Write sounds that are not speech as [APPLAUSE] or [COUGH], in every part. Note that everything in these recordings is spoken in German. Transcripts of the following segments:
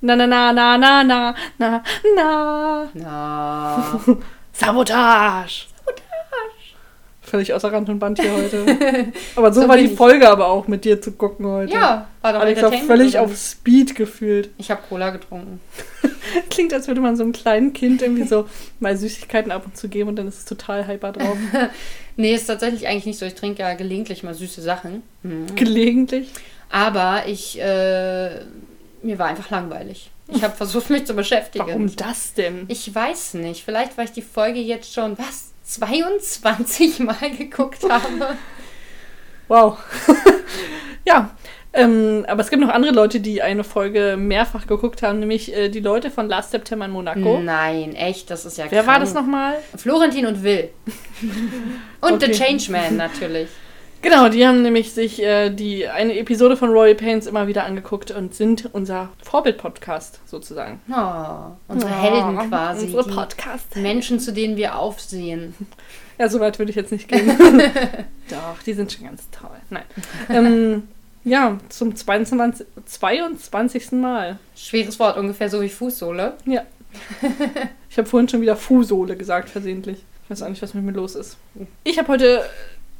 Na, na, na, na, na, na, na, na. Na. [LAUGHS] Sabotage! Völlig außer Rand und Band hier heute. [LAUGHS] Aber so, So war die ich. Folge aber auch mit dir zu gucken heute. ja, war doch Alex war völlig auf Speed gefühlt. Ich habe Cola getrunken. [LAUGHS] Klingt, als würde man so einem kleinen Kind irgendwie so mal Süßigkeiten ab und zu geben und dann ist es total hyper drauf. Nee, ist tatsächlich eigentlich nicht so. Ich trinke ja gelegentlich mal süße Sachen. Mhm. Gelegentlich. Aber ich, äh, mir war einfach langweilig. Ich habe versucht, mich zu beschäftigen. Warum das denn? Ich weiß nicht. Vielleicht, weil ich die Folge jetzt schon, was, 22 Mal geguckt [LAUGHS] habe. Wow. [LAUGHS] ja. Ähm, aber es gibt noch andere Leute, die eine Folge mehrfach geguckt haben, nämlich äh, die Leute von Last September in Monaco. Nein, echt, das ist ja Wer war krank. das nochmal? Florentin und Will. [LAUGHS] Und The Okay. Changeman natürlich. Genau, die haben nämlich sich äh, die eine Episode von Royal Pains immer wieder angeguckt und sind unser Vorbild-Podcast sozusagen. Oh, unsere Ja, Helden quasi. Unsere Podcast. Menschen, zu denen wir aufsehen. [LAUGHS] Ja, so weit würde ich jetzt nicht gehen. [LAUGHS] Doch, die sind schon ganz toll. Nein. ähm, ja, zum 22, 22. Mal. Schweres Wort, ungefähr so wie Fußsohle. Ja. [LAUGHS] Ich habe vorhin schon wieder Fußsohle gesagt, versehentlich. Ich weiß auch nicht, was mit mir los ist. Ich habe heute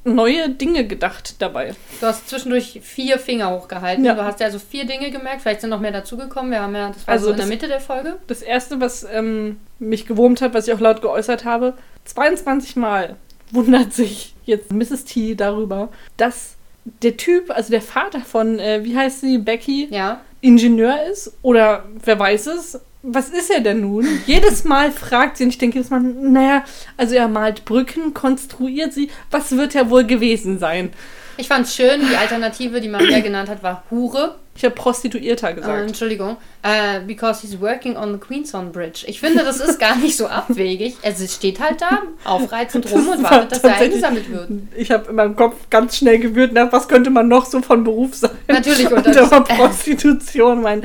neue Dinge gedacht dabei. Du hast zwischendurch vier Finger hochgehalten. Ja. Du hast ja also vier Dinge gemerkt. Vielleicht sind noch mehr dazugekommen. Wir haben ja, das war Also so in der das- Mitte der Folge. Das erste, was ähm, mich gewurmt hat, was ich auch laut geäußert habe, 22 Mal wundert sich jetzt Mrs. T darüber, dass der Typ, also der Vater von, äh, wie heißt sie, Becky, Ja. Ingenieur ist oder wer weiß es. Was ist er denn nun? Jedes Mal fragt sie und ich denke jedes Mal, naja, also er malt Brücken, konstruiert sie. Was wird er wohl gewesen sein? Ich fand's schön. Die Alternative, die Maria genannt hat, war Hure. Ich habe Prostituierter Äh, gesagt. Entschuldigung. Äh, because he's working on the Queenson Bridge. Ich finde, das ist gar nicht so abwegig. Also es steht halt da, aufreizend rum und war wartet, dass er eingesammelt wird. Ich habe in meinem Kopf ganz schnell gewühlt, nach was könnte man noch so von Beruf sein? Natürlich, Und und war Prostitution mein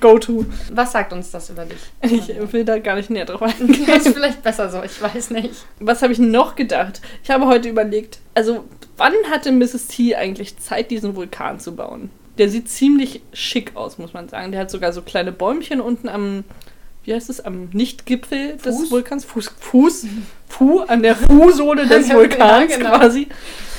Go-To. Was sagt uns das über dich? Ich will da gar nicht näher drauf [LAUGHS] eingehen. Das ist vielleicht besser so, ich weiß nicht. Was habe ich noch gedacht? Ich habe heute überlegt, also wann hatte Mrs. T eigentlich Zeit, diesen Vulkan zu bauen? Der sieht ziemlich schick aus, muss man sagen. Der hat sogar so kleine Bäumchen unten am, wie heißt es, am Nichtgipfel des? Vulkans. Fuß, Fuß, Fu, an der Fußsohle [LAUGHS] des Ja, Vulkans genau. quasi.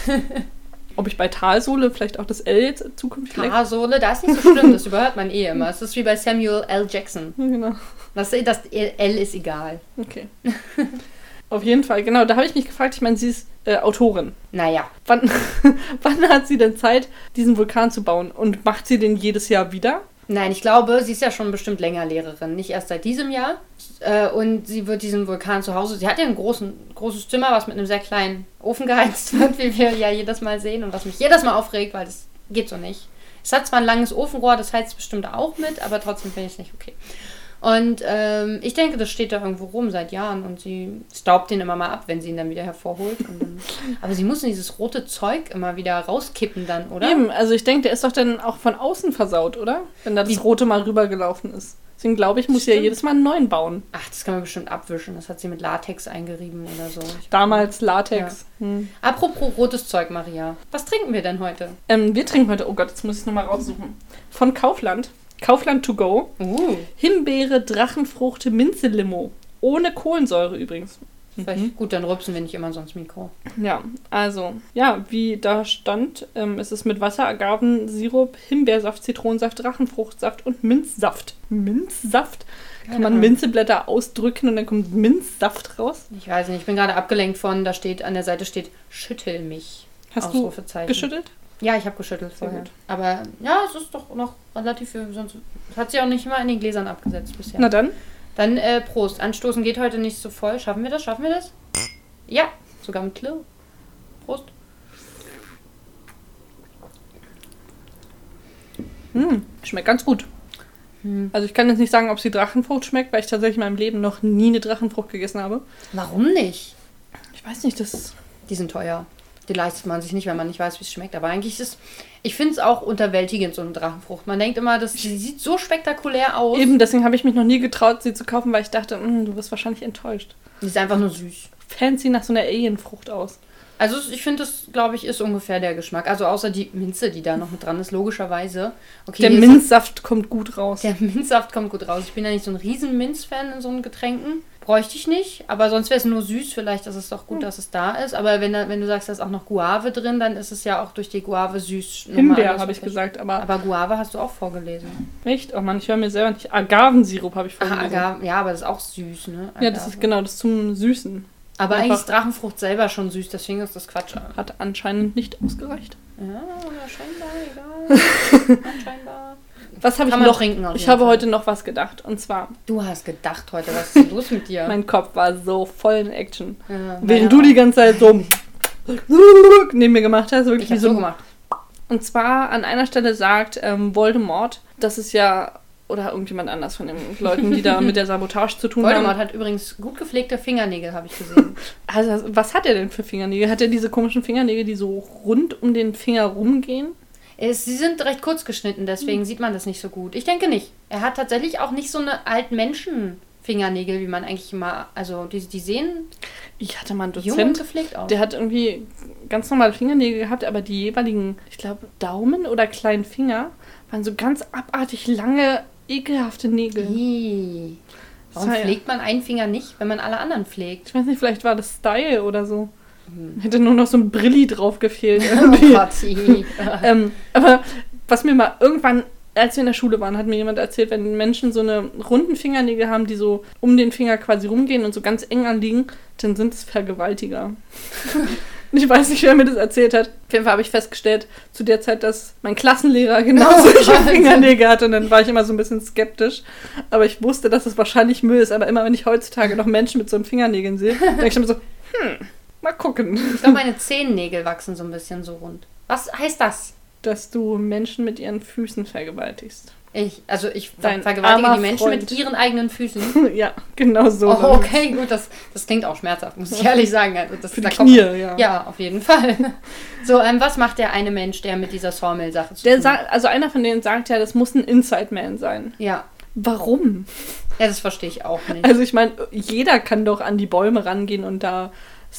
[LAUGHS] Ob ich bei Talsohle vielleicht auch das L jetzt zukünftig Haarsohle, da ist nicht so schlimm, das überhört man eh immer. Es ist wie bei Samuel L. Jackson. Ja, Genau. Das, das L ist egal. Okay. [LAUGHS] Auf jeden Fall, genau. Da habe ich mich gefragt, ich meine, sie ist äh, Autorin. Naja, Wann, [LAUGHS] wann hat sie denn Zeit, diesen Vulkan zu bauen? Und macht sie den jedes Jahr wieder? nein, ich glaube, sie ist ja schon bestimmt länger Lehrerin. Nicht erst seit diesem Jahr. Äh, und sie wird diesen Vulkan zu Hause. Sie hat ja ein großen, großes Zimmer, was mit einem sehr kleinen Ofen geheizt wird, wie wir ja jedes Mal sehen. Und was mich jedes Mal aufregt, weil das geht so nicht. Es hat zwar ein langes Ofenrohr, das heizt bestimmt auch mit, aber trotzdem finde ich es nicht okay. Und ähm, ich denke, das steht da irgendwo rum seit Jahren und sie staubt den immer mal ab, wenn sie ihn dann wieder hervorholt. Dann, [LAUGHS] aber sie muss dieses rote Zeug immer wieder rauskippen dann, oder? Eben, also ich denke, der ist doch dann auch von außen versaut, oder? Wenn da das Wie- Rote mal rübergelaufen ist. Deswegen glaube ich, muss sie ja jedes Mal einen neuen bauen. Ach, das kann man bestimmt abwischen. Das hat sie mit Latex eingerieben oder so. Ich- Damals Latex. Hm. Apropos rotes Zeug, Maria. Was trinken wir denn heute? Ähm, wir trinken heute, oh Gott, jetzt muss ich nochmal raussuchen. Von Kaufland. Kaufland to go. Uh, Himbeere, Drachenfrucht, Minze-Limo. Ohne Kohlensäure übrigens. vielleicht, gut, dann rübsen wir nicht immer so ins Mikro. Ja, also, ja, wie da stand, ähm, ist es mit Wasser, Agavensirup, Himbeersaft, Zitronensaft, Drachenfruchtsaft und Minzsaft. Minzsaft? Kann man Ahnung. Minzeblätter ausdrücken und dann kommt Minzsaft raus? Ich weiß nicht, ich bin gerade abgelenkt von, da steht, an der Seite steht, schüttel mich. Hast du geschüttelt? Ja, ich habe geschüttelt Sehr vorher. gut. Aber ja, es ist doch noch relativ viel. Sonst hat sie auch nicht mal in den Gläsern abgesetzt bisher. Na dann. Dann äh, Prost. Anstoßen geht heute nicht so voll. Schaffen wir das? Schaffen wir das? Ja, sogar mit Klirr. Prost. Hm, schmeckt ganz gut. Hm. Also ich kann jetzt nicht sagen, ob sie Drachenfrucht schmeckt, weil ich tatsächlich in meinem Leben noch nie eine Drachenfrucht gegessen habe. Warum nicht? Ich weiß nicht, das... Die sind teuer. Die leistet man sich nicht, wenn man nicht weiß, wie es schmeckt. Aber eigentlich ist es, ich finde es auch unterwältigend, so eine Drachenfrucht. Man denkt immer, das, die sieht so spektakulär aus. Eben, deswegen habe ich mich noch nie getraut, sie zu kaufen, weil ich dachte, "Hm, du wirst wahrscheinlich enttäuscht. Die ist einfach nur süß. Fancy nach so einer Alienfrucht aus. Also ich finde, das, glaube ich, ist ungefähr der Geschmack. Also außer die Minze, die da noch mit dran ist, logischerweise. Okay, Der Minzsaft kommt gut raus. Der [LAUGHS] Minzsaft kommt gut raus. Ich bin ja nicht so ein riesen Minz-Fan in so einen Getränken. Bräuchte ich nicht, aber sonst wäre es nur süß. Vielleicht ist es doch gut, dass es da ist. Aber wenn, wenn du sagst, da ist auch noch Guave drin, dann ist es ja auch durch die Guave süß. Himbeer habe ich gesagt, aber, Aber Guave hast du auch vorgelesen. echt? Oh Mann, ich höre mir selber nicht. Agavensirup habe ich vorgelesen. Agave, ja, aber das ist auch süß, ne? Ja, das Agave. ist genau, das ist zum Süßen. Aber eigentlich einfach- ist Drachenfrucht selber schon süß, deswegen ist das Quatsch. Hat anscheinend nicht ausgereicht. Ja, scheinbar, egal. [LAUGHS] Anscheinbar. Was habe ich noch? trinken ich habe Fall. heute noch was gedacht. Und zwar, Du hast gedacht heute, was ist los mit dir? [LAUGHS] mein Kopf war so voll in Action. ja, Während du die ganze Zeit so neben mir gemacht hast, wirklich Ich so so gemacht. Und zwar an einer Stelle sagt ähm, Voldemort, das ist ja, oder irgendjemand anders von den Leuten, die da [LAUGHS] mit der Sabotage zu tun Voldemort haben. hat übrigens gut gepflegte Fingernägel, habe ich gesehen. [LAUGHS] Also, was hat er denn für Fingernägel? Hat er diese komischen Fingernägel, die so rund um den Finger rumgehen? Es, sie sind recht kurz geschnitten, deswegen sieht man das nicht so gut. Ich denke nicht. Er hat tatsächlich auch nicht so eine alten Menschen Fingernägel, wie man eigentlich immer, also die, die sehen Ich hatte mal einen jung und Dozent, gepflegt aus. der hat irgendwie ganz normale Fingernägel gehabt, aber die jeweiligen, ich glaube, Daumen oder kleinen Finger waren so ganz abartig lange, ekelhafte Nägel. Ih. Warum pflegt man einen Finger nicht, wenn man alle anderen pflegt? Ich weiß nicht, vielleicht war das Style oder so. Hätte nur noch so ein Brilli drauf gefehlt. [LAUGHS] Oh irgendwie. Gott, ih. [LAUGHS] ähm, aber was mir mal irgendwann, als wir in der Schule waren, hat mir jemand erzählt, wenn Menschen so eine runden Fingernägel haben, die so um den Finger quasi rumgehen und so ganz eng anliegen, dann sind es Vergewaltiger. Und [LAUGHS] ich weiß nicht, wer mir das erzählt hat. Auf jeden Fall habe ich festgestellt, zu der Zeit, dass mein Klassenlehrer genau Oh solche Gott. Fingernägel hatte. Und dann war ich immer so ein bisschen skeptisch. Aber ich wusste, dass es wahrscheinlich Müll ist. Aber immer, wenn ich heutzutage noch Menschen mit so einen Fingernägeln sehe, denke ich immer so, hm, mal gucken. Ich glaube, meine Zehennägel wachsen so ein bisschen so rund. Was heißt das? Dass du Menschen mit ihren Füßen vergewaltigst. Ich, also ich Dein vergewaltige die Menschen mit Freund. ihren eigenen Füßen. [LAUGHS] ja, genau so. Oh, okay, gut, das, das klingt auch schmerzhaft, muss ich [LAUGHS] ehrlich sagen. Also das, Für da die kommt- Knie, ja. Ja, auf jeden Fall. So, ähm, was macht der eine Mensch, der mit dieser Sawmill-Sache zu Der tun hat? also einer von denen sagt ja, das muss ein Inside Man sein. Ja. Warum? ja, das verstehe ich auch nicht. Also ich meine, jeder kann doch an die Bäume rangehen und da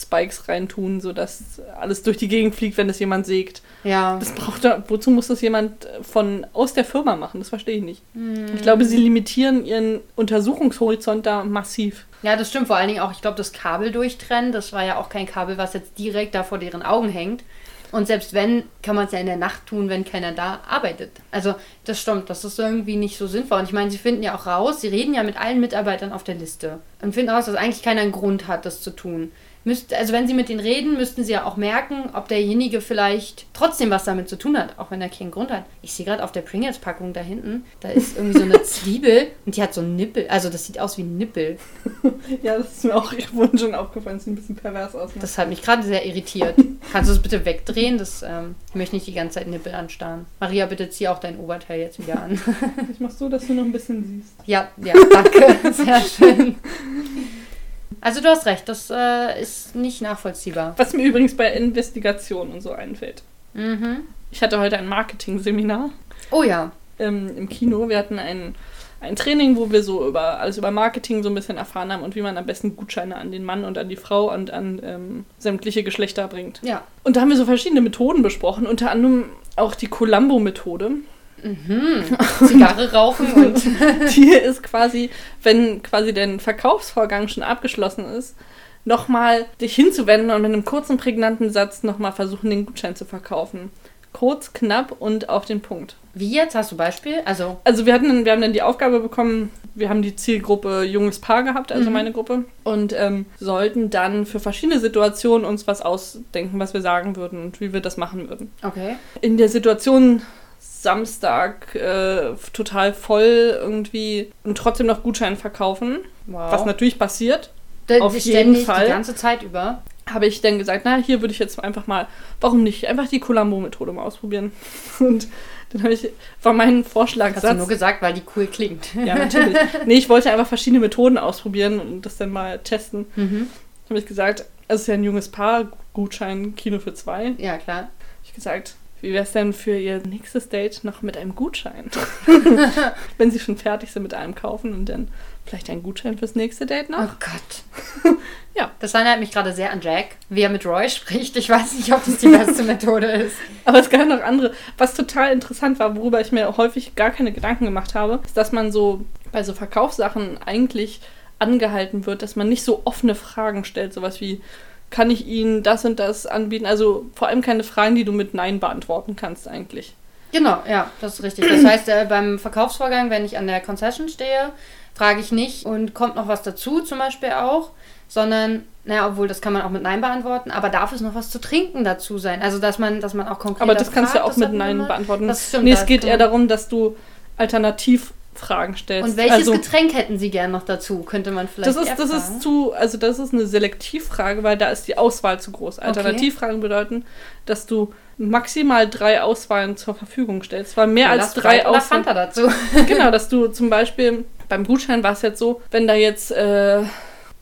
Spikes reintun, sodass alles durch die Gegend fliegt, wenn es jemand sägt. ja. Das braucht da, wozu muss das jemand von aus der Firma machen? Das verstehe ich nicht. Hm. Ich glaube, sie limitieren ihren Untersuchungshorizont da massiv. Ja, das stimmt. Vor allen Dingen auch, ich glaube, das Kabel durchtrennen, das war ja auch kein Kabel, was jetzt direkt da vor deren Augen hängt. Und selbst wenn, kann man es ja in der Nacht tun, wenn keiner da arbeitet. Also, das stimmt, das ist irgendwie nicht so sinnvoll. Und ich meine, sie finden ja auch raus, sie reden ja mit allen Mitarbeitern auf der Liste und finden raus, dass eigentlich keiner einen Grund hat, das zu tun. Müsst, also, wenn sie mit denen reden, müssten sie ja auch merken, ob derjenige vielleicht trotzdem was damit zu tun hat, auch wenn er keinen Grund hat. Ich sehe gerade auf der Pringles-Packung da hinten, da ist irgendwie so eine [LAUGHS] Zwiebel und die hat so einen Nippel. Also, das sieht aus wie ein Nippel. [LAUGHS] Ja, das ist mir auch vorhin schon aufgefallen. Sieht ein bisschen pervers aus. Ne? Das hat mich gerade sehr irritiert. [LAUGHS] Kannst du es bitte wegdrehen? Das, ähm, ich möchte nicht die ganze Zeit Nippel anstarren. Maria, bitte zieh auch dein Oberteil jetzt wieder an. Ich mach so, dass du noch ein bisschen siehst. ja, ja, danke. Sehr schön. Also du hast recht, das äh, ist nicht nachvollziehbar. Was mir übrigens bei Investigationen und so einfällt. Mhm. Ich hatte heute ein Marketing-Seminar Oh ja. ähm, im Kino. Wir hatten ein, ein Training, wo wir so über alles über Marketing so ein bisschen erfahren haben und wie man am besten Gutscheine an den Mann und an die Frau und an ähm, sämtliche Geschlechter bringt. Ja. Und da haben wir so verschiedene Methoden besprochen, unter anderem auch die Columbo-Methode. Mhm. Zigarre rauchen und. [LAUGHS] Die ist quasi, wenn quasi der Verkaufsvorgang schon abgeschlossen ist, nochmal dich hinzuwenden und mit einem kurzen, prägnanten Satz nochmal versuchen, den Gutschein zu verkaufen. Kurz, knapp und auf den Punkt. Wie jetzt? Hast du Beispiel? Also. Also wir hatten, wir haben dann die Aufgabe bekommen, wir haben die Zielgruppe junges Paar gehabt, also Mhm. meine Gruppe, und ähm, sollten dann für verschiedene Situationen uns was ausdenken, was wir sagen würden und wie wir das machen würden. Okay. In der Situation Samstag äh, total voll irgendwie und trotzdem noch Gutschein verkaufen, Wow. was natürlich passiert, Da- auf jeden Fall. Die ganze Zeit über. habe ich dann gesagt, na, hier würde ich jetzt einfach mal, warum nicht, einfach die Columbo-Methode mal ausprobieren. [LAUGHS] Und dann habe ich, war mein Vorschlagsatz. Hast du nur gesagt, weil die cool klingt. Ja, [LAUGHS] natürlich. Nee, ich wollte einfach verschiedene Methoden ausprobieren und das dann mal testen. Mhm. Habe ich gesagt, es ist ja ein junges Paar, Gutschein, Kino für zwei. Ja, klar. ich gesagt, wie wäre es denn für ihr nächstes Date noch mit einem Gutschein? [LAUGHS] Wenn sie schon fertig sind mit einem kaufen und dann vielleicht einen Gutschein fürs nächste Date Oh noch. Gott. [LAUGHS] ja. Das erinnert mich gerade sehr an Jack, wie er mit Roy spricht. Ich weiß nicht, ob das die [LAUGHS] beste Methode ist. Aber es gab noch andere. Was total interessant war, worüber ich mir häufig gar keine Gedanken gemacht habe, ist, dass man so bei so Verkaufssachen eigentlich angehalten wird, dass man nicht so offene Fragen stellt, sowas wie kann ich Ihnen das und das anbieten? Also vor allem keine Fragen, die du mit Nein beantworten kannst eigentlich. Genau, ja, das ist richtig. Das heißt, äh, beim Verkaufsvorgang, wenn ich an der Concession stehe, frage ich nicht und kommt noch was dazu zum Beispiel auch, sondern, naja, obwohl das kann man auch mit Nein beantworten, aber darf es noch was zu trinken dazu sein? Also, dass man, dass man auch konkret. Aber das kannst du ja auch mit Nein beantworten. Das stimmt, nee, es geht eher darum, dass du alternativ Fragen stellst. Und welches also, Getränk hätten Sie gern noch dazu? Könnte man vielleicht. Das ist, das ist zu, also das ist eine Selektivfrage, weil da ist die Auswahl zu groß. Alternativfragen okay. bedeuten, dass du maximal drei Auswahlen zur Verfügung stellst. Weil mehr ja, als drei Auswahlen. Fanta dazu. [LAUGHS] genau, dass du zum Beispiel beim Gutschein war es jetzt so, wenn da jetzt äh,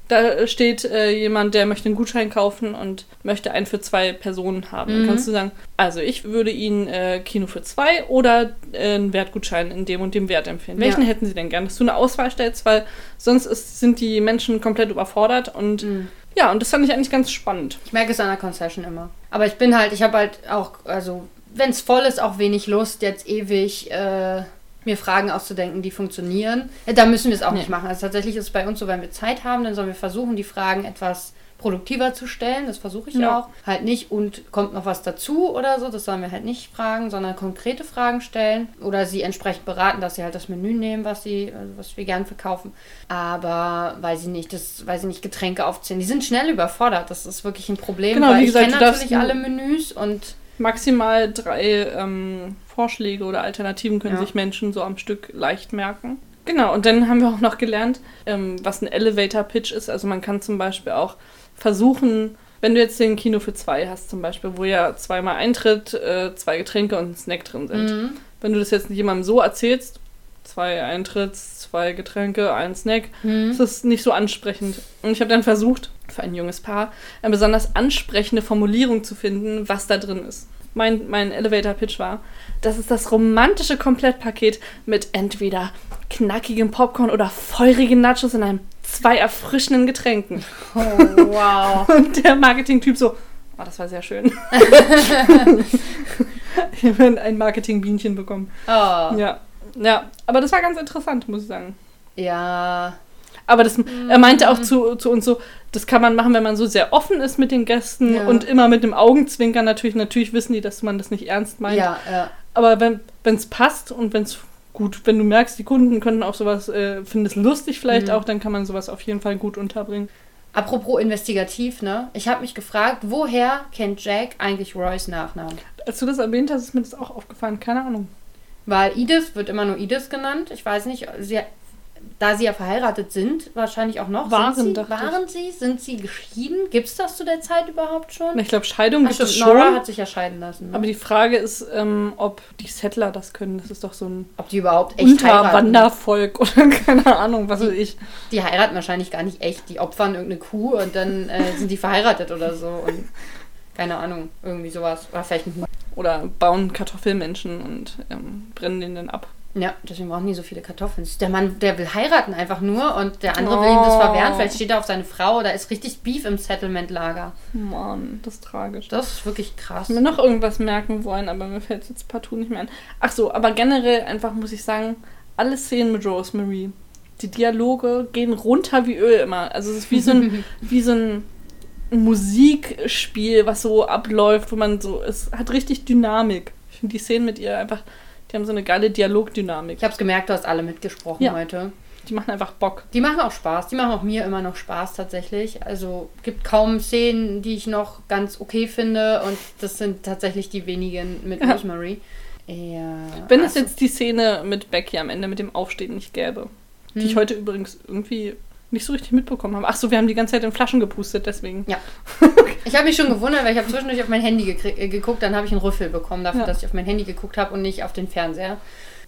da steht äh, jemand, der möchte einen Gutschein kaufen und möchte einen für zwei Personen haben. Mhm. Dann kannst du sagen, also ich würde Ihnen äh, Kino für zwei oder äh, einen Wertgutschein in dem und dem Wert empfehlen. Welchen ja. hätten Sie denn gern? Dass du eine Auswahl stellst, weil sonst ist, sind die Menschen komplett überfordert und mhm. ja, und das fand ich eigentlich ganz spannend. Ich merke es an der Concession immer. Aber ich bin halt, ich habe halt auch, also wenn es voll ist, auch wenig Lust, jetzt ewig äh, mir Fragen auszudenken, die funktionieren. Äh, da müssen wir es auch nee. nicht machen. Also tatsächlich ist es bei uns so, wenn wir Zeit haben, dann sollen wir versuchen, die Fragen etwas produktiver zu stellen. Das versuche ich ja. auch. Halt nicht und kommt noch was dazu oder so. Das sollen wir halt nicht fragen, sondern konkrete Fragen stellen oder sie entsprechend beraten, dass sie halt das Menü nehmen, was sie, also was wir gern verkaufen. Aber weil sie nicht, das, weil sie nicht Getränke aufzählen. Die sind schnell überfordert. Das ist wirklich ein Problem. Genau, weil wie gesagt, ich kenne natürlich alle Menüs und maximal drei ähm, Vorschläge oder Alternativen können ja. sich Menschen so am Stück leicht merken. Genau, und dann haben wir auch noch gelernt, ähm, was ein Elevator Pitch ist. Also man kann zum Beispiel auch versuchen, wenn du jetzt den Kino für zwei hast, zum Beispiel, wo ja zweimal Eintritt, äh, zwei Getränke und ein Snack drin sind. Mhm. Wenn du das jetzt jemandem so erzählst, zwei Eintritts, zwei Getränke, ein Snack, ist das nicht so ansprechend. Und ich habe dann versucht, für ein junges Paar, eine besonders ansprechende Formulierung zu finden, was da drin ist. Mein, mein Elevator-Pitch war, das ist das romantische Komplettpaket mit entweder knackigem Popcorn oder feurigen Nachos in einem zwei erfrischenden Getränken. Oh, wow. [LAUGHS] Und der Marketing-Typ so, oh, das war sehr schön. [LAUGHS] [LAUGHS] ich habe ein Marketing-Bienchen bekommen. Oh. Ja. Ja, aber das war ganz interessant, muss ich sagen. Ja, aber das, er meinte auch zu, zu uns so, das kann man machen, wenn man so sehr offen ist mit den Gästen ja. und immer mit dem Augenzwinkern natürlich. Natürlich wissen die, dass man das nicht ernst meint. Ja, ja. Aber wenn es passt und wenn es gut, wenn du merkst, die Kunden können auch sowas, äh, finden es lustig vielleicht mhm. auch, dann kann man sowas auf jeden Fall gut unterbringen. Apropos investigativ, ne? Ich habe mich gefragt, woher kennt Jack eigentlich Roys Nachnamen? Als du das erwähnt hast, ist mir das auch aufgefallen. Keine Ahnung. Weil Edith wird immer nur Edith genannt. Ich weiß nicht, sie, da sie ja verheiratet sind, wahrscheinlich auch noch. Waren, sind sie, waren sie? Sind sie geschieden? Gibt es das zu der Zeit überhaupt schon? Ich glaube, Scheidung gibt es schon. Nora hat sich ja scheiden lassen. Ne? Aber die Frage ist, ähm, ob die Settler das können. Das ist doch so ein ob die überhaupt echt Unterwandervolk [LAUGHS] oder keine Ahnung, was weiß ich. Die heiraten wahrscheinlich gar nicht echt. Die opfern irgendeine Kuh und dann äh, sind die verheiratet oder so. Und keine Ahnung, irgendwie sowas. Oder vielleicht ein Oder bauen Kartoffelmenschen und ähm, brennen den dann ab. Ja, deswegen brauchen die so viele Kartoffeln. Der Mann, der will heiraten einfach nur und der andere oh. will ihm das verwehren. Vielleicht steht er auf seine Frau. Da ist richtig Beef im Settlement-Lager. Mann, das ist tragisch. Das ist wirklich krass. Ich mir noch irgendwas merken wollen, aber mir fällt es jetzt partout nicht mehr ein. Ach so, aber generell einfach muss ich sagen, alle Szenen mit Rosemary, die Dialoge gehen runter wie Öl immer. Also es ist wie so ein, [LAUGHS] wie so ein Musikspiel, was so abläuft, wo man so, es hat richtig Dynamik. Ich finde die Szenen mit ihr einfach die haben so eine geile Dialogdynamik. Ich habe es gemerkt, du hast alle mitgesprochen ja. heute. Die machen einfach Bock. Die machen auch Spaß. Die machen auch mir immer noch Spaß tatsächlich. Also gibt kaum Szenen, die ich noch ganz okay finde. Und das sind tatsächlich die wenigen mit ja. Rosemary. Ja, Wenn also, es jetzt die Szene mit Becky am Ende mit dem Aufstehen nicht gäbe, hm. die ich hm. heute übrigens irgendwie nicht so richtig mitbekommen haben. Ach so, wir haben die ganze Zeit in Flaschen gepustet, deswegen. Ja. [LAUGHS] ich habe mich schon gewundert, weil ich habe zwischendurch auf mein Handy äh, geguckt, dann habe ich einen Rüffel bekommen dafür, ja. dass ich auf mein Handy geguckt habe und nicht auf den Fernseher.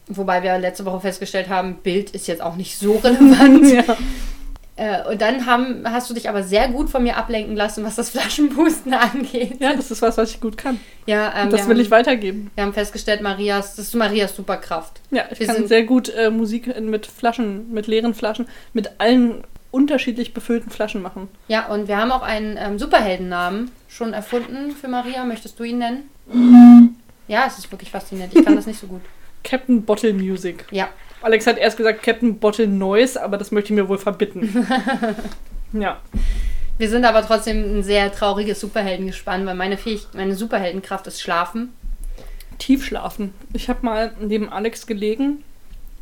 Wobei wir letzte Woche festgestellt haben, Bild ist jetzt auch nicht so [LAUGHS] relevant. ja. Äh, und dann haben, hast du dich aber sehr gut von mir ablenken lassen, was das [LAUGHS] Flaschenpusten angeht. Ja, das ist was, was ich gut kann. Ja, ähm, das will haben, ich weitergeben. Wir haben festgestellt, Marias, das ist Marias Superkraft. Ja, ich wir kann sehr gut äh, Musik mit Flaschen, mit leeren Flaschen, mit allen unterschiedlich befüllten Flaschen machen. Ja, und wir haben auch einen ähm, Superheldennamen schon erfunden für Maria. Möchtest du ihn nennen? [LAUGHS] Ja, es ist wirklich faszinierend. Ich kann das nicht so gut. [LAUGHS] Captain Bottle Music. Ja, Alex hat erst gesagt Captain Bottle Noise, aber das möchte ich mir wohl verbitten. [LAUGHS] ja. wir sind aber trotzdem ein sehr trauriges Superheldengespann, weil meine, Fähig meine Superheldenkraft ist Schlafen. Tiefschlafen. Ich habe mal neben Alex gelegen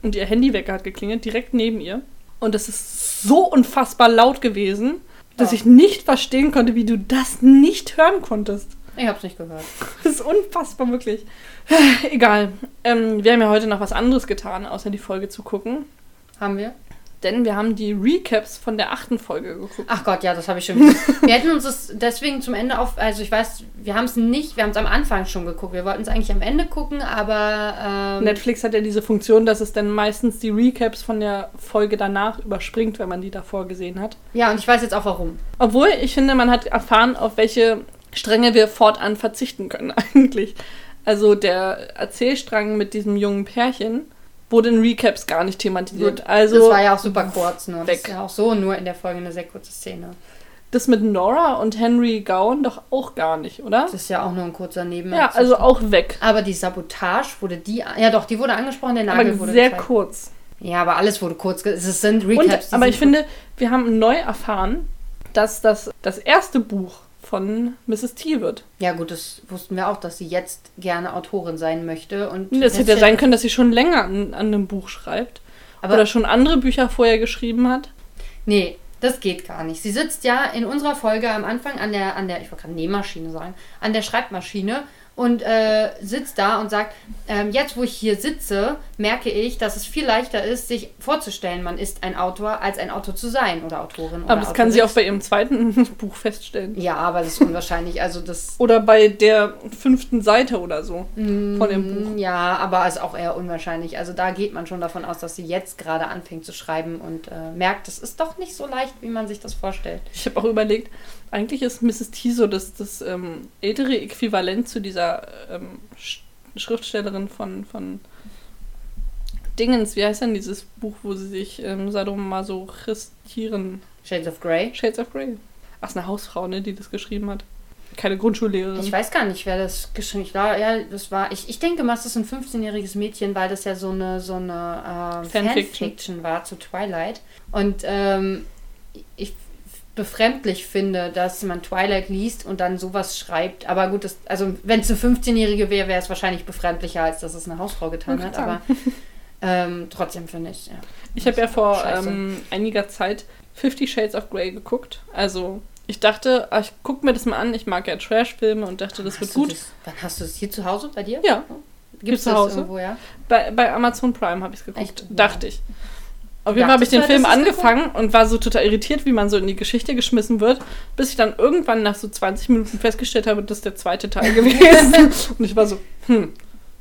und ihr Handywecker hat geklingelt, direkt neben ihr. Und es ist so unfassbar laut gewesen, dass Oh. ich nicht verstehen konnte, wie du das nicht hören konntest. Ich hab's nicht gehört. [LAUGHS] Das ist unfassbar, wirklich. [LAUGHS] Egal. Ähm, wir haben ja heute noch was anderes getan, außer die Folge zu gucken. Haben wir? Denn wir haben die Recaps von der achten Folge geguckt. Ach Gott, ja, das habe ich schon. [LAUGHS] wir hätten uns das deswegen zum Ende auf. Also, ich weiß, wir haben es nicht, wir haben es am Anfang schon geguckt. Wir wollten es eigentlich am Ende gucken, aber. Ähm, Netflix hat ja diese Funktion, dass es dann meistens die Recaps von der Folge danach überspringt, wenn man die davor gesehen hat. Ja, und ich weiß jetzt auch warum. Obwohl, ich finde, man hat erfahren, auf welche Stränge wir fortan verzichten können [LAUGHS] eigentlich. Also der Erzählstrang mit diesem jungen Pärchen wurde in Recaps gar nicht thematisiert. Also das war ja auch super kurz nur. Das weg. ist ja auch so nur in der Folge eine sehr kurze Szene. das mit Nora und Henry Gowan doch auch gar nicht, oder? Das ist ja auch nur ein kurzer Neben. Ja, also auch weg. Aber die Sabotage wurde die. Ja, doch, die wurde angesprochen, der Nagel Aber wurde sehr gezeigt. kurz. Ja, aber alles wurde kurz. Es sind Und, Recaps. die aber ich finde, wir haben neu erfahren, dass das das erste Buch von Mrs. T wird. Ja, gut, das wussten wir auch, dass sie jetzt gerne Autorin sein möchte. Und Das hätte ja sein können, dass sie schon länger an, an einem Buch schreibt. Aber- oder schon andere Bücher vorher geschrieben hat. Nee, das geht gar nicht. Sie sitzt ja in unserer Folge am Anfang an der, an der ich wollte gerade Nähmaschine sagen, an der Schreibmaschine und äh, sitzt da und sagt, ähm, jetzt wo ich hier sitze, merke ich, dass es viel leichter ist, sich vorzustellen, man ist ein Autor, als ein Autor zu sein oder Autorin. Aber oder das kann sie auch Autorin. bei ihrem zweiten [LAUGHS] Buch feststellen. Ja, aber das ist unwahrscheinlich. Also das. [LAUGHS] Oder bei der fünften Seite oder so von dem Buch. Mm, Ja, aber ist auch eher unwahrscheinlich. Also da geht man schon davon aus, dass sie jetzt gerade anfängt zu schreiben und äh, merkt, es ist doch nicht so leicht, wie man sich das vorstellt. Ich habe auch überlegt, eigentlich ist Mrs. T so das, das ähm, ältere Äquivalent zu dieser ähm, Sch Schriftstellerin von, von Dingens. Wie heißt denn dieses Buch, wo sie sich ähm, sadomasochistieren? Shades of Grey. Shades of Grey. Ach, ist eine Hausfrau, ne, die das geschrieben hat. Keine Grundschullehrerin. Ich weiß gar nicht, wer das geschrieben hat. Ich glaube, ja, das war. Ich, ich denke mal, es ist ein 15-jähriges Mädchen, weil das ja so eine, so eine ähm, Fanfiction. Fanfiction war zu Twilight. Und ähm, ich befremdlich finde, dass man Twilight liest und dann sowas schreibt. Aber gut, das, also wenn es eine 15-jährige wäre, wäre es wahrscheinlich befremdlicher, als dass es eine Hausfrau getan hat. Aber ähm, trotzdem finde ich, ja. Ich habe ja vor ähm, einiger Zeit Fifty Shades of Grey geguckt. Also, ich dachte, ah, ich gucke mir das mal an. Ich mag ja Trash-Filme und dachte, das wird gut. Das, wann hast du es hier zu Hause bei dir? Ja, Gibt es zu das Hause. irgendwo, ja? bei, bei Amazon Prime habe ich es geguckt. Echt? Dachte ich. Auf jeden Fall habe ich den Film angefangen und war so total irritiert, wie man so in die Geschichte geschmissen wird, bis ich dann irgendwann nach so 20 Minuten festgestellt habe, das ist der zweite Teil [LAUGHS] gewesen. und ich war so, hm,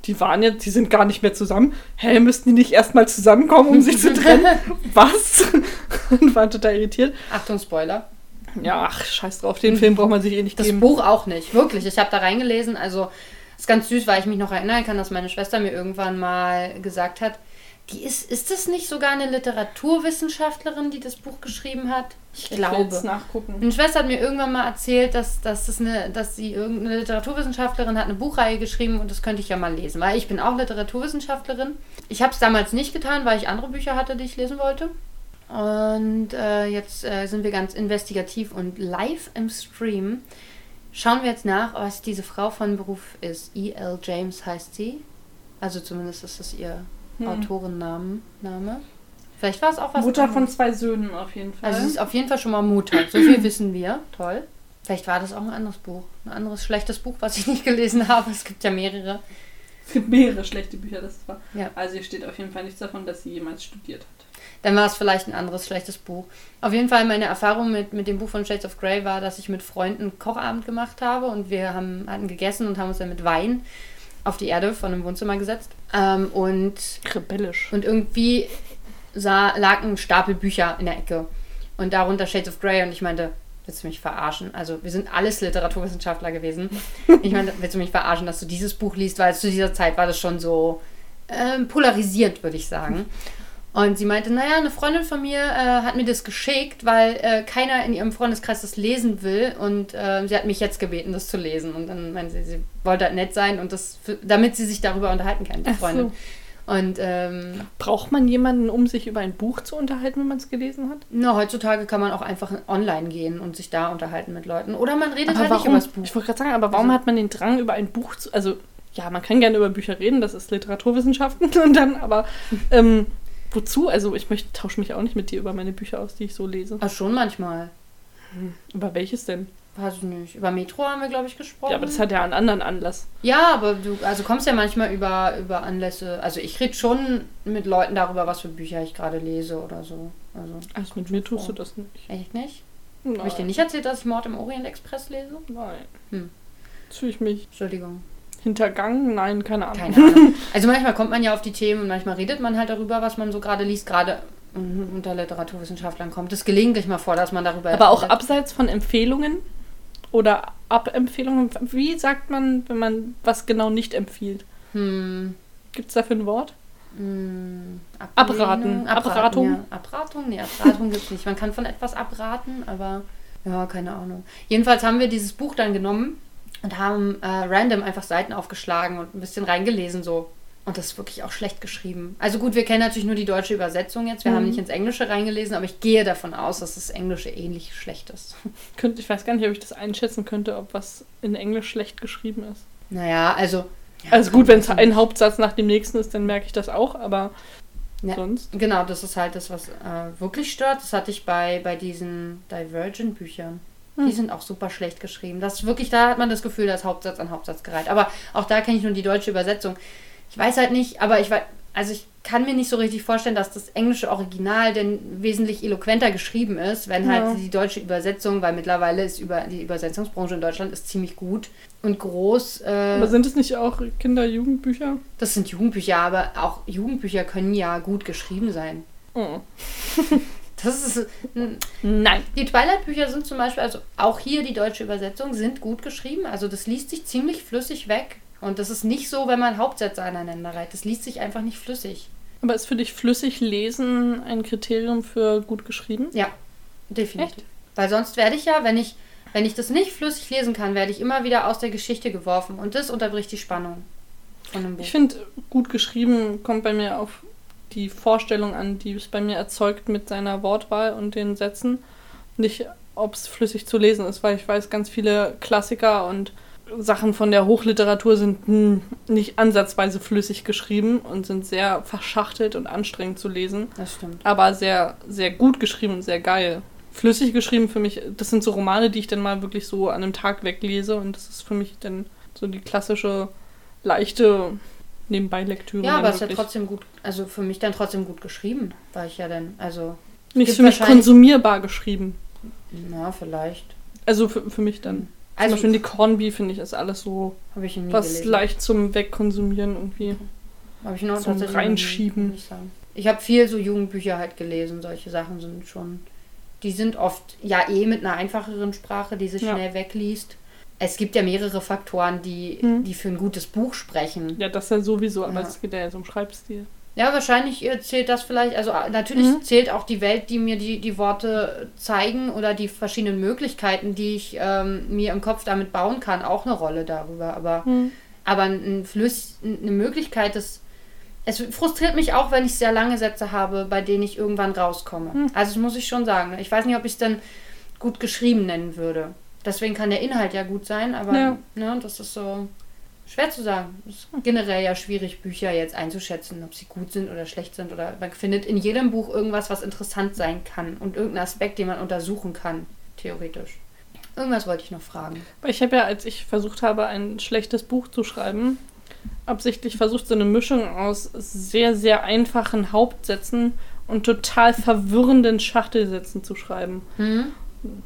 die waren jetzt, die sind gar nicht mehr zusammen. Hä, müssten die nicht erstmal zusammenkommen, um sich zu trennen? [LAUGHS] Was? und war total irritiert. Achtung, Spoiler. Ja, ach, scheiß drauf, den Film braucht man sich eh nicht Das geben. Buch auch nicht, wirklich. Ich habe da reingelesen. Also, ist ganz süß, weil ich mich noch erinnern kann, dass meine Schwester mir irgendwann mal gesagt hat, die ist, ist das nicht sogar eine Literaturwissenschaftlerin, die das Buch geschrieben hat? Ich, Ich glaube. nachgucken. Meine Schwester hat mir irgendwann mal erzählt, dass, dass, das eine, dass sie irgendeine Literaturwissenschaftlerin hat eine Buchreihe geschrieben und das könnte ich ja mal lesen, weil ich bin auch Literaturwissenschaftlerin. Ich habe es damals nicht getan, weil ich andere Bücher hatte, die ich lesen wollte. Und äh, jetzt äh, sind wir ganz investigativ und live im Stream. Schauen wir jetzt nach, was diese Frau von Beruf ist. E.L. James heißt sie. Also zumindest ist das ihr Hm. Autorenname. Name. Vielleicht war es auch was Mutter anderes. von zwei Söhnen auf jeden Fall. Also sie ist auf jeden Fall schon mal Mutter. So viel [CLEARS THROAT] wissen wir. Toll. Vielleicht war das auch ein anderes Buch. Ein anderes schlechtes Buch, was ich nicht gelesen [LAUGHS] habe. Es gibt ja mehrere. Es gibt mehrere schlechte Bücher, das war. Ja. Also hier steht auf jeden Fall nichts davon, dass sie jemals studiert hat. Dann war es vielleicht ein anderes schlechtes Buch. Auf jeden Fall meine Erfahrung mit, mit dem Buch von Shades of Grey war, dass ich mit Freunden Kochabend gemacht habe und wir haben, hatten gegessen und haben uns dann mit Wein auf die Erde von einem Wohnzimmer gesetzt. Ähm, und Rebellisch. Und irgendwie sah, lag ein Stapel Bücher in der Ecke. Und darunter Shades of Grey. Und ich meinte, willst du mich verarschen? Also, wir sind alles Literaturwissenschaftler gewesen. Ich meinte, willst du mich verarschen, dass du dieses Buch liest? Weil zu dieser Zeit war das schon so ähm, polarisierend, würde ich sagen. Und sie meinte, naja, eine Freundin von mir äh, hat mir das geschickt, weil äh, keiner in ihrem Freundeskreis das lesen will. Und äh, sie hat mich jetzt gebeten, das zu lesen. Und dann meinte sie, sie wollte halt nett sein und das, für, damit sie sich darüber unterhalten kann, die Ach Freundin. so. Und ähm, Braucht man jemanden, um sich über ein Buch zu unterhalten, wenn man es gelesen hat? na, heutzutage kann man auch einfach online gehen und sich da unterhalten mit Leuten. Oder man redet Aber halt nicht warum, über das Buch. ich wollte gerade sagen, aber warum Also- hat man den Drang, über ein Buch zu. Also, ja, man kann gerne über Bücher reden, das ist Literaturwissenschaften [LAUGHS] und dann, aber ähm, wozu? Also, ich möchte, tausche mich auch nicht mit dir über meine Bücher aus, die ich so lese. Ach, schon manchmal. Über welches denn? Weiß ich nicht. Über Metro haben wir, glaube ich, gesprochen. Ja, aber das hat ja einen anderen Anlass. Ja, aber du also kommst ja manchmal über, über Anlässe. Also ich rede schon mit Leuten darüber, was für Bücher ich gerade lese oder so. Also Also, mit mir tust du das nicht. echt nicht? Nein. Habe ich dir nicht erzählt, dass ich Mord im Orient Express lese? Nein. Hm. Fühle ich mich Entschuldigung. Hintergangen? Nein, keine Ahnung. Keine Ahnung. [LAUGHS] Also manchmal kommt man ja auf die Themen und manchmal redet man halt darüber, was man so gerade liest. Gerade mhm, unter Literaturwissenschaftlern kommt es gelegentlich mal vor, dass man darüber Aber auch abseits von Empfehlungen oder Abempfehlungen, wie sagt man, wenn man was genau nicht empfiehlt? Hm, Gibt es dafür ein Wort? hm, Abraten. Abratung? Ja. Abratung? Nee, Abratung gibt es nicht. Man kann von etwas abraten, aber ja, keine Ahnung. Jedenfalls haben wir dieses Buch dann genommen und haben äh, random einfach Seiten aufgeschlagen und ein bisschen reingelesen so. Und das ist wirklich auch schlecht geschrieben. Also gut, wir kennen natürlich nur die deutsche Übersetzung jetzt. Wir haben Mhm. nicht ins Englische reingelesen, aber ich gehe davon aus, dass das Englische ähnlich schlecht ist. [LAUGHS] Ich weiß gar nicht, ob ich das einschätzen könnte, ob was in Englisch schlecht geschrieben ist. Naja, also. ja, Also gut, wenn es ein Hauptsatz nach dem nächsten ist, dann merke ich das auch, aber Ja. sonst. Genau, das ist halt das, was äh, wirklich stört. Das hatte ich bei, bei diesen Divergent-Büchern. Hm. Die sind auch super schlecht geschrieben. Das ist wirklich, da hat man das Gefühl, da ist Hauptsatz an Hauptsatz gereiht. Aber auch da kenne ich nur die deutsche Übersetzung. Ich weiß halt nicht, aber ich weiß, also ich kann mir nicht so richtig vorstellen, dass das englische Original denn wesentlich eloquenter geschrieben ist, wenn Ja. halt die deutsche Übersetzung, weil mittlerweile ist über die Übersetzungsbranche in Deutschland ist ziemlich gut und groß. Äh, Aber sind es nicht auch Kinder-Jugendbücher? das sind Jugendbücher, aber auch Jugendbücher können ja gut geschrieben sein. Oh. [LAUGHS] Das ist. Nein. Die Twilight-Bücher sind zum Beispiel, also auch hier die deutsche Übersetzung, sind gut geschrieben. Also das liest sich ziemlich flüssig weg. Und das ist nicht so, wenn man Hauptsätze aneinander reiht. Das liest sich einfach nicht flüssig. Aber ist für dich flüssig lesen ein Kriterium für gut geschrieben? Ja, definitiv. Weil sonst werde ich ja, wenn ich, wenn ich das nicht flüssig lesen kann, werde ich immer wieder aus der Geschichte geworfen. Und das unterbricht die Spannung von einem Buch. Ich finde, gut geschrieben kommt bei mir auf die Vorstellung an, die es bei mir erzeugt mit seiner Wortwahl und den Sätzen. Nicht, ob es flüssig zu lesen ist, weil ich weiß, ganz viele Klassiker und Sachen von der Hochliteratur sind nicht ansatzweise flüssig geschrieben und sind sehr verschachtelt und anstrengend zu lesen, das stimmt. aber sehr, sehr gut geschrieben und sehr geil. Flüssig geschrieben für mich, das sind so Romane, die ich dann mal wirklich so an einem Tag weglese und das ist für mich dann so die klassische, leichte Nebenbei-Lektüre. Ja, dann aber es ist ja trotzdem gut, also für mich dann trotzdem gut geschrieben, weil ich ja dann, also, Nicht für mich konsumierbar geschrieben. na, vielleicht. Also für, für mich dann. Also, Zum Beispiel die Cornby finde ich ist alles so was gelesen. leicht zum Wegkonsumieren irgendwie. Habe ich noch zum Reinschieben. sagen. Ich habe viel so Jugendbücher halt gelesen. Solche Sachen sind schon. Die sind oft ja eh mit einer einfacheren Sprache, die sich Ja. schnell wegliest. Es gibt ja mehrere Faktoren, die, Mhm. die für ein gutes Buch sprechen. Ja, das ja sowieso, aber Ja. es geht ja jetzt um Schreibstil. Ja, wahrscheinlich äh, zählt das vielleicht, also äh, natürlich Mhm. zählt auch die Welt, die mir die, die Worte zeigen oder die verschiedenen Möglichkeiten, die ich ähm, mir im Kopf damit bauen kann, auch eine Rolle darüber. Aber Hm. aber ein Fluss, eine Möglichkeit ist. Es frustriert mich auch, wenn ich sehr lange Sätze habe, bei denen ich irgendwann rauskomme. Hm. Also das muss ich schon sagen. Ich weiß nicht, ob ich es dann gut geschrieben nennen würde. Deswegen kann der Inhalt ja gut sein, aber Ja. ne, das ist so schwer zu sagen. Es ist generell ja schwierig, Bücher jetzt einzuschätzen, ob sie gut sind oder schlecht sind. Oder man findet in jedem Buch irgendwas, was interessant sein kann und irgendeinen Aspekt, den man untersuchen kann, theoretisch. Irgendwas wollte ich noch fragen. Weil ich habe ja, als ich versucht habe, ein schlechtes Buch zu schreiben, absichtlich versucht, so eine Mischung aus sehr, sehr einfachen Hauptsätzen und total verwirrenden Schachtelsätzen zu schreiben. Hm?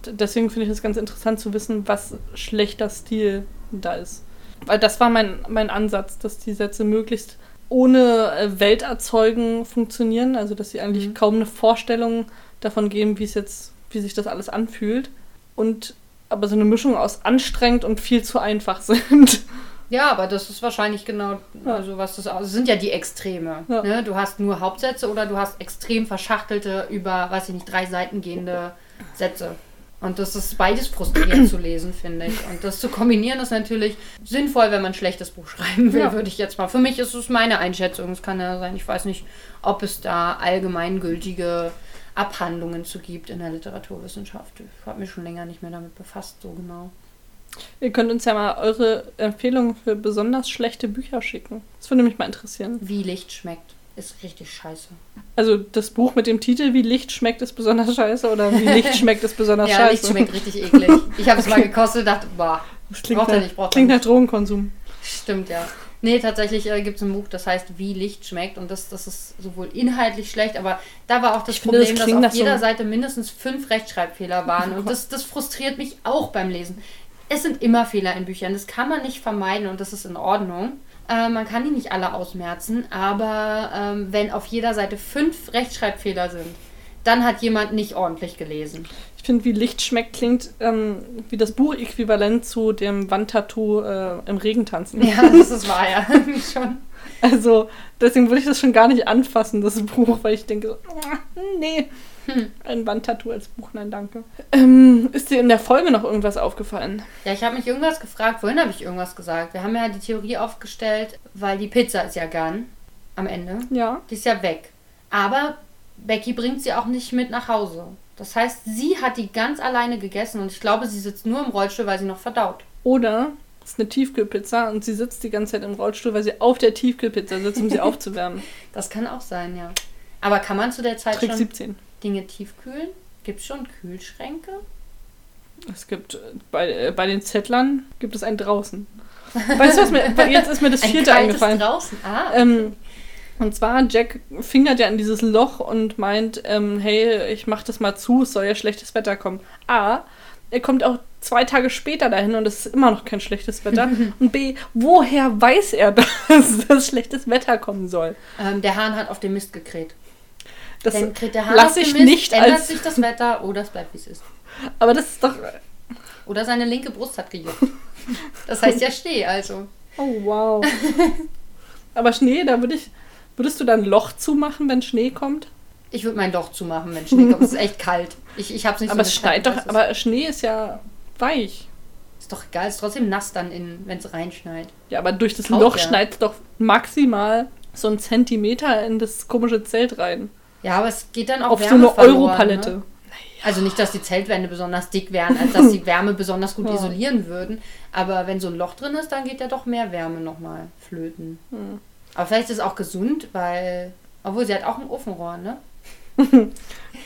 Deswegen finde ich es ganz interessant zu wissen, was schlechter Stil da ist. Weil das war mein, mein Ansatz, dass die Sätze möglichst ohne äh, Welt erzeugen funktionieren, also dass sie eigentlich Mhm. kaum eine Vorstellung davon geben, wie es jetzt, wie sich das alles anfühlt. Und aber so eine Mischung aus anstrengend und viel zu einfach [LAUGHS] sind. Ja, aber das ist wahrscheinlich genau, also was das also sind ja die Extreme. Ja. Ne? Du hast nur Hauptsätze oder du hast extrem verschachtelte, über, weiß ich nicht, drei Seiten gehende Sätze. Und das ist beides frustrierend zu lesen, finde ich. Und das zu kombinieren ist natürlich sinnvoll, wenn man ein schlechtes Buch schreiben will, Ja. würde ich jetzt mal. Für mich ist es meine Einschätzung. Es kann ja sein, ich weiß nicht, ob es da allgemeingültige Abhandlungen zu gibt in der Literaturwissenschaft. Ich habe mich schon länger nicht mehr damit befasst, so genau. Ihr könnt uns ja mal eure Empfehlungen für besonders schlechte Bücher schicken. Das würde mich mal interessieren. Wie Licht schmeckt, ist richtig scheiße. Also das Buch mit dem Titel Wie Licht schmeckt ist besonders scheiße oder Wie [LAUGHS] Licht schmeckt ist besonders ja, scheiße. Licht schmeckt richtig eklig. Ich habe es mal gekostet und dachte, boah, Das klingt, Braucht er nicht, braucht klingt nicht. nach Drogenkonsum. Stimmt, ja. Nee, tatsächlich äh, gibt es ein Buch, das heißt Wie Licht schmeckt und das, das ist sowohl inhaltlich schlecht, aber da war auch das Ich finde, das Problem, dass auf so jeder einem- Seite mindestens fünf Rechtschreibfehler waren und das, das frustriert mich auch beim Lesen. Es sind immer Fehler in Büchern, das kann man nicht vermeiden und das ist in Ordnung. Äh, man kann die nicht alle ausmerzen, aber ähm, wenn auf jeder Seite fünf Rechtschreibfehler sind, dann hat jemand nicht ordentlich gelesen. Ich finde, Wie Licht schmeckt klingt ähm, wie das Buchäquivalent zu dem Wandtattoo äh, im Regentanzen. Ja, das ist wahr, ja. [LAUGHS] schon. Also deswegen würde ich das schon gar nicht anfassen, das Buch, weil ich denke, so, "Ah, nee, Hm. [LAUGHS] ein Wandtattoo als Buch, nein, danke. Ähm, ist dir in der Folge noch irgendwas aufgefallen? Ja, ich habe mich irgendwas gefragt. Vorhin habe ich irgendwas gesagt. Wir haben ja die Theorie aufgestellt, weil die Pizza ist ja gone am Ende. Ja. Die ist ja weg. Aber Becky bringt sie auch nicht mit nach Hause. Das heißt, sie hat die ganz alleine gegessen und ich glaube, sie sitzt nur im Rollstuhl, weil sie noch verdaut. Oder es ist eine Tiefkühlpizza und sie sitzt die ganze Zeit im Rollstuhl, weil sie auf der Tiefkühlpizza sitzt, um sie [LAUGHS] aufzuwärmen. Das kann auch sein, ja. Aber kann man zu der Zeit Trick schon 17. Dinge tiefkühlen? Gibt es schon Kühlschränke? Es gibt äh, bei, äh, bei den Zettlern gibt es einen draußen. Weißt du, was mir, jetzt ist mir das Ein vierte kaltes eingefallen. draußen. Ah, Ähm, und zwar, Jack fingert ja in dieses Loch und meint, ähm, hey, ich mach das mal zu, es soll ja schlechtes Wetter kommen. A, er kommt auch zwei Tage später dahin und es ist immer noch kein schlechtes Wetter. [LAUGHS] und B, woher weiß er, [LAUGHS] dass das schlechtes Wetter kommen soll? ähm, der Hahn hat auf dem Mist gekräht. Das, Dann kräht der Hahn lass auf dem ich nicht ändert als- sich das Wetter oder es bleibt wie es ist. [LAUGHS] aber das ist doch. Oder seine linke Brust hat gejuckt. Das heißt ja steh, also. Oh, wow. [LAUGHS] aber Schnee, da würde ich. Würdest du dann ein Loch zumachen, wenn Schnee kommt? Ich würde mein Loch zumachen, wenn Schnee kommt. Es ist echt kalt. Ich, ich hab's nicht aber so es schneit doch. Aber Schnee ist ja weich. Ist doch egal, ist trotzdem nass dann, wenn es reinschneit. Ja, aber durch das Kaut Loch ja. schneit es doch maximal so einen Zentimeter in das komische Zelt rein. Ja, aber es geht dann auch Auf so Wärme eine verloren, Europalette. Ne? Also nicht, dass die Zeltwände besonders dick wären, als dass die Wärme besonders gut [LAUGHS] Ja. isolieren würden. Aber wenn so ein Loch drin ist, dann geht ja doch mehr Wärme nochmal flöten. Hm. Aber vielleicht ist es auch gesund, weil. Obwohl sie hat auch ein Ofenrohr, ne? [LAUGHS]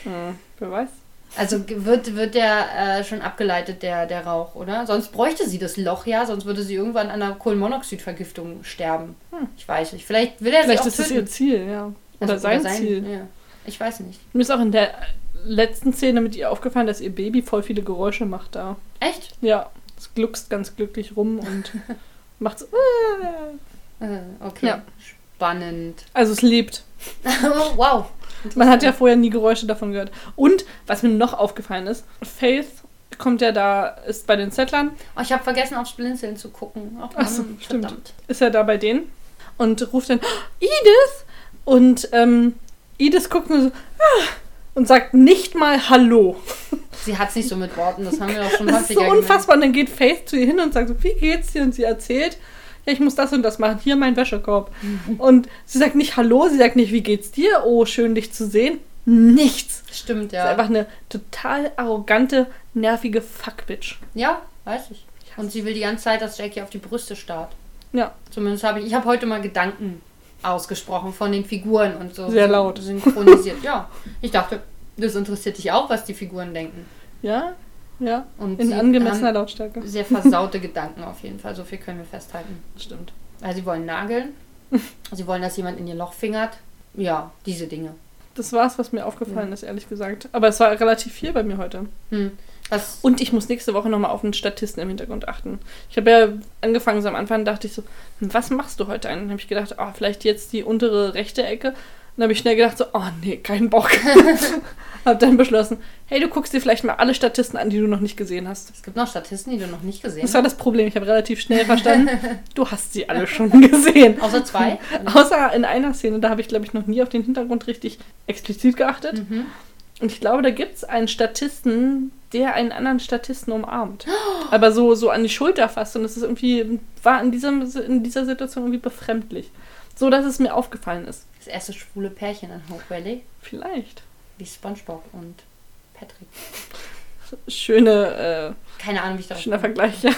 Hm, wer weiß. Also wird, wird der äh, schon abgeleitet, der, der Rauch, oder? Sonst bräuchte sie das Loch ja, sonst würde sie irgendwann an einer Kohlenmonoxidvergiftung sterben. Hm. Ich weiß nicht. Vielleicht will er Vielleicht sie auch ist das töten. ihr Ziel, ja. Oder Also, sein, Ziel. Ja. Ich weiß nicht. Mir ist auch in der letzten Szene mit ihr aufgefallen, dass ihr Baby voll viele Geräusche macht da. Echt? Ja, es gluckst ganz glücklich rum und [LAUGHS] macht so. äh. Äh, okay. Ja. Spannend. Also es lebt. oh, [LAUGHS] wow. Man hat ja vorher nie Geräusche davon gehört. Und was mir noch aufgefallen ist, Faith kommt ja da, ist bei den Zettlern, Oh, ich habe vergessen, aufs Blinzeln zu gucken. Oh, Ach so, stimmt. verdammt. ist er da bei denen und ruft dann [GASPS] Edith und ähm, Edith guckt nur so "Ah", und sagt nicht mal Hallo. Sie hat es nicht so mit Worten, das haben wir auch schon Das ist so häufiger gemerkt. unfassbar. Und dann geht Faith zu ihr hin und sagt so, wie geht's dir? Und sie erzählt, ja, ich muss das und das machen. Hier mein Wäschekorb. [LAUGHS] Und sie sagt nicht Hallo, sie sagt nicht, wie geht's dir? Oh, schön dich zu sehen. Nichts. Stimmt, Das ist ja. einfach eine total arrogante, nervige Fuckbitch. Ja, weiß ich. Und sie will die ganze Zeit, dass Jackie auf die Brüste starrt. Ja. Zumindest habe ich, ich habe heute mal Gedanken ausgesprochen von den Figuren und so. Sehr laut. Synchronisiert, ja. Ich dachte, das interessiert dich auch, was die Figuren denken. Ja? Ja. Und In angemessener Lautstärke. sehr versaute Gedanken auf jeden Fall. So viel können wir festhalten. Stimmt. Also sie wollen nageln. [LAUGHS] sie wollen, dass jemand in ihr Loch fingert. Ja, diese Dinge. Das war's, was mir aufgefallen ist, ehrlich gesagt. Aber es war relativ viel bei mir heute. Hm. Was, Und ich muss nächste Woche nochmal auf einen Statisten im Hintergrund achten. Ich habe ja angefangen, so am Anfang dachte ich so, was machst du heute eigentlich? Dann habe ich gedacht, oh, vielleicht jetzt die untere rechte Ecke. Und dann habe ich schnell gedacht so, oh nee, kein Bock. [LAUGHS] habe dann beschlossen, hey, du guckst dir vielleicht mal alle Statisten an, die du noch nicht gesehen hast. Es gibt noch Statisten, die du noch nicht gesehen Das hast. war das Problem. Ich habe relativ schnell [LAUGHS] verstanden, du hast sie alle schon gesehen. Außer zwei. [LAUGHS] Außer in einer Szene, da habe ich, glaube ich, noch nie auf den Hintergrund richtig explizit geachtet. Mhm. Und ich glaube, da gibt es einen Statisten, der einen anderen Statisten umarmt. Aber so, so an die Schulter fasst. Und das ist irgendwie, war in, diesem, in dieser Situation irgendwie befremdlich. So, dass es mir aufgefallen ist. Das erste schwule Pärchen in Hope Valley, Vielleicht. wie SpongeBob und Patrick. Schöne, Keine Ahnung, wie ich äh, darauf schöner. Vergleich, ja.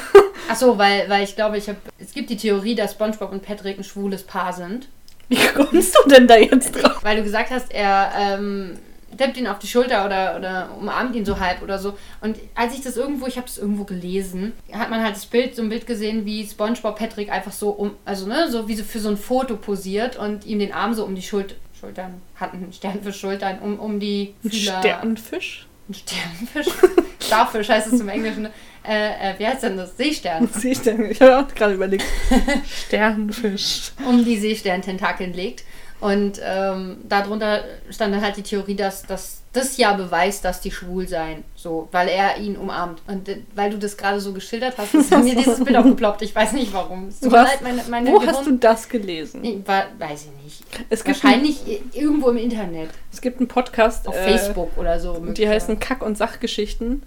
Ach so, weil, weil ich glaube, ich habe. Es gibt die Theorie, dass SpongeBob und Patrick ein schwules Paar sind. Wie kommst du denn da jetzt drauf? Weil du gesagt hast, er ähm, dämmt ihn auf die Schulter oder, oder umarmt ihn so halb oder so. Und als ich das irgendwo, ich habe das irgendwo gelesen, hat man halt das Bild, so ein Bild gesehen, wie SpongeBob Patrick einfach so um, also ne, so wie so für so ein Foto posiert und ihm den Arm so um die Schuld, Schultern, hat einen Stern für Schultern, um, um die Ein Fühler. Sternfisch? Ein Sternfisch? [LAUGHS] Starfisch heißt es im Englischen. ne? Äh, äh, wie heißt denn das? Seestern. [LAUGHS] Seestern. Ich habe auch gerade überlegt. [LAUGHS] Sternfisch. um die Seesterntentakeln legt. Und ähm, darunter stand dann halt die Theorie, dass, dass das ja beweist, dass die schwul seien. So, weil er ihn umarmt. Und äh, weil du das gerade so geschildert hast, ist mir [LAUGHS] dieses Bild aufgeploppt. Ich weiß nicht warum. Es tut mir leid, meine, meine Wo Gehirn- hast du das gelesen? Ich war, weiß ich nicht. Es gibt, Wahrscheinlich irgendwo im Internet. es gibt einen Podcast. Auf äh, Facebook oder so. Die heißen Kack- und Sachgeschichten.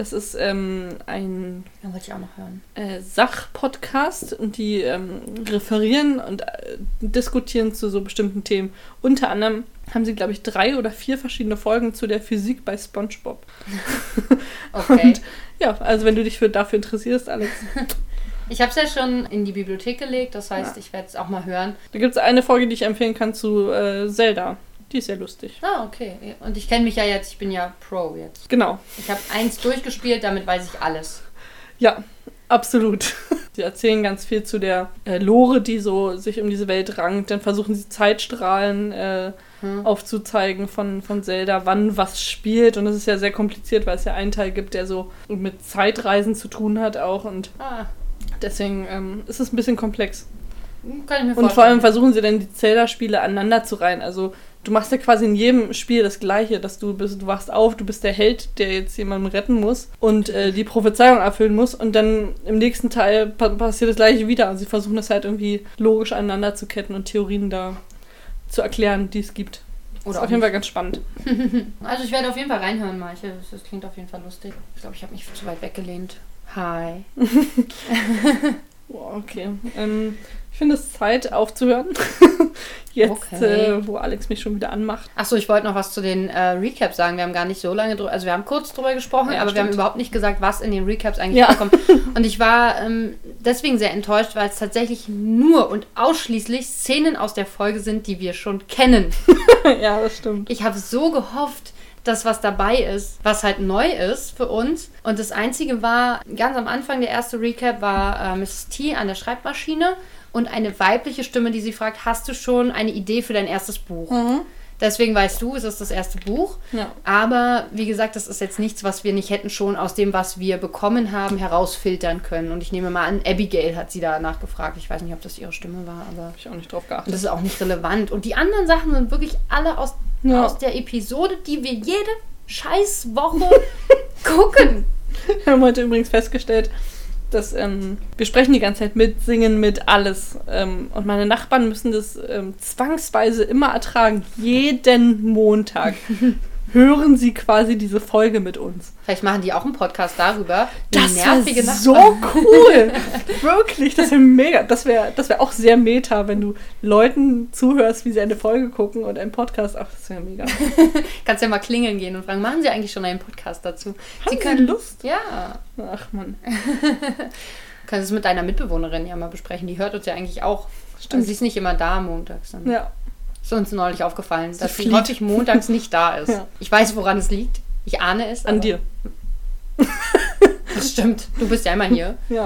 Das ist ähm, ein Ja, wollte ich auch noch hören. äh, Sachpodcast und die ähm, referieren und äh, diskutieren zu so bestimmten Themen. Unter anderem haben sie, glaube ich, drei oder vier verschiedene Folgen zu der Physik bei SpongeBob. [LAUGHS] [LAUGHS] Okay. Und ja, also wenn du dich für, dafür interessierst, Alex, [LAUGHS] ich habe es ja schon in die Bibliothek gelegt, das heißt, Ja. ich werde es auch mal hören. da gibt es eine Folge, die ich empfehlen kann zu äh, Zelda. Die ist sehr lustig. Ah, okay. Und ich kenne mich ja jetzt, ich bin ja Pro jetzt. Genau. Ich habe eins durchgespielt, damit weiß ich alles. Ja, absolut. [LAUGHS] Sie erzählen ganz viel zu der äh, Lore, die so sich um diese Welt rankt. Dann versuchen sie Zeitstrahlen äh, Hm. aufzuzeigen von, von Zelda, wann was spielt. Und das ist ja sehr kompliziert, weil es ja einen Teil gibt, der so mit Zeitreisen zu tun hat auch. Und Ah, deswegen ähm, ist es ein bisschen komplex. kann ich mir Und vor allem versuchen sie dann die Zelda-Spiele aneinander zu reihen. Also du machst ja quasi in jedem Spiel das Gleiche, dass du bist, du wachst auf, du bist der Held, der jetzt jemanden retten muss und äh, die Prophezeiung erfüllen muss. Und dann im nächsten Teil pa passiert das Gleiche wieder. Also sie versuchen das halt irgendwie logisch aneinander zu ketten und Theorien da zu erklären, die es gibt. Das Oder ist auf jeden Fall ganz spannend. [LAUGHS] Also ich werde auf jeden Fall reinhören, Maike. Das, klingt auf jeden Fall lustig. Ich glaube, ich habe mich zu weit weggelehnt. Hi. [LAUGHS] Okay. Ähm, ich finde es Zeit aufzuhören. [LAUGHS] Jetzt, Okay. äh, wo Alex mich schon wieder anmacht. Achso, ich wollte noch was zu den äh, Recaps sagen. Wir haben gar nicht so lange drüber, also wir haben kurz drüber gesprochen, Ja, aber wir haben stimmt. überhaupt nicht gesagt, was in den Recaps eigentlich Ja. vorkommt. [LAUGHS] Und ich war ähm, deswegen sehr enttäuscht, weil es tatsächlich nur und ausschließlich Szenen aus der Folge sind, die wir schon kennen. [LAUGHS] ja, das stimmt. Ich habe so gehofft, dass was dabei ist, was halt neu ist für uns. Und das Einzige war, ganz am Anfang, der erste Recap war äh, Mrs. T an der Schreibmaschine und eine weibliche Stimme, die sie fragt, hast du schon eine Idee für dein erstes Buch? Mhm. Deswegen weißt du, es ist das erste Buch. Ja. Aber wie gesagt, das ist jetzt nichts, was wir nicht hätten schon aus dem, was wir bekommen haben, herausfiltern können. Und ich nehme mal an, Abigail hat sie danach gefragt. Ich weiß nicht, ob das ihre Stimme war, aber Habe ich auch nicht drauf geachtet. das ist auch nicht relevant. Und die anderen Sachen sind wirklich alle aus, Ja. aus der Episode, die wir jede scheiß Woche [LAUGHS] gucken. Wir haben heute übrigens festgestellt, dass ähm, wir sprechen die ganze Zeit mit, singen mit, alles. Ähm, und meine Nachbarn müssen das ähm, zwangsweise immer ertragen. Jeden Montag [LAUGHS] hören sie quasi diese Folge mit uns. Vielleicht machen die auch einen Podcast darüber. Das wäre so cool. [LAUGHS] Wirklich, das wäre mega. Das wäre das wär auch sehr meta, wenn du Leuten zuhörst, wie sie eine Folge gucken und einen Podcast. Ach, das wäre mega. [LAUGHS] Kannst ja mal klingeln gehen und fragen, machen sie eigentlich schon einen Podcast dazu? Haben Sie Lust? Ja. Ach man. [LAUGHS] Kannst es mit deiner Mitbewohnerin ja mal besprechen. Die hört uns ja eigentlich auch. Stimmt. Sie ist nicht immer da montags. Dann Ja. Ist uns neulich aufgefallen, dass sie flieht. häufig montags nicht da [LAUGHS] ist. Ja. Ich weiß, woran es liegt. Ich ahne es. An dir. [LAUGHS] Das stimmt. Du bist ja immer hier. Ja.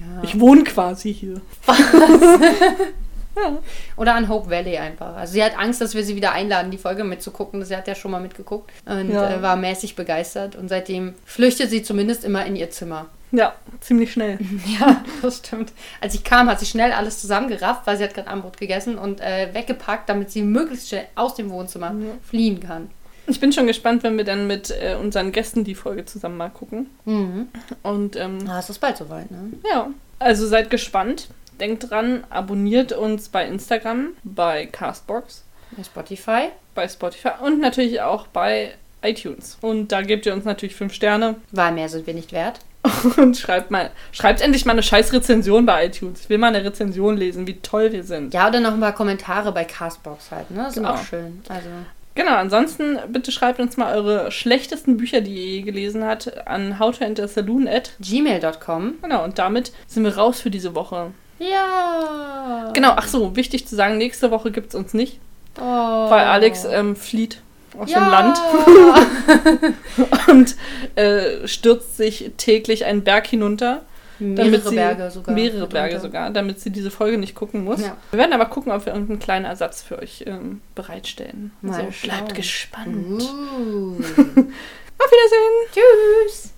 Ja. Ich wohne quasi hier. [LAUGHS] ja. Oder an Hope Valley einfach. Also sie hat Angst, dass wir sie wieder einladen, die Folge mitzugucken. Sie hat ja schon mal mitgeguckt und äh, war mäßig begeistert. Und seitdem flüchtet sie zumindest immer in ihr Zimmer. Ja, ziemlich schnell. [LAUGHS] Ja, das stimmt. Als ich kam, hat sie schnell alles zusammengerafft, weil sie hat gerade Abendbrot gegessen und äh, weggepackt, damit sie möglichst schnell aus dem Wohnzimmer Ja. fliehen kann. Ich bin schon gespannt, wenn wir dann mit äh, unseren Gästen die Folge zusammen mal gucken. Mhm. Und ähm, Ah, es ist bald soweit, ne? ja, also seid gespannt. Denkt dran, abonniert uns bei Instagram, bei Castbox, Bei Spotify. bei Spotify und natürlich auch bei iTunes. Und da gebt ihr uns natürlich fünf Sterne Weil mehr sind wir nicht wert. [LAUGHS] und schreibt mal, schreibt endlich mal eine scheiß Rezension bei iTunes. Ich will mal eine Rezension lesen, wie toll wir sind. Ja, oder noch ein paar Kommentare bei Castbox halt, ne? Das Genau. ist auch schön. Also, Genau, ansonsten bitte schreibt uns mal eure schlechtesten Bücher, die ihr je gelesen habt, an howtoentersaloon at. gmail.com. Genau, und damit sind wir raus für diese Woche. Ja. Genau, ach so, wichtig zu sagen, nächste Woche gibt es uns nicht, Oh. weil Alex ähm, flieht aus ja. dem Land [LAUGHS] und äh, stürzt sich täglich einen Berg hinunter. Mehrere sie, Berge sogar. Mehrere Berge mitunter. sogar, damit sie diese Folge nicht gucken muss. Ja. Wir werden aber gucken, ob wir irgendeinen kleinen Ersatz für euch ähm, bereitstellen. Mal Also bleibt gespannt. Uh. [LAUGHS] Auf Wiedersehen! Tschüss.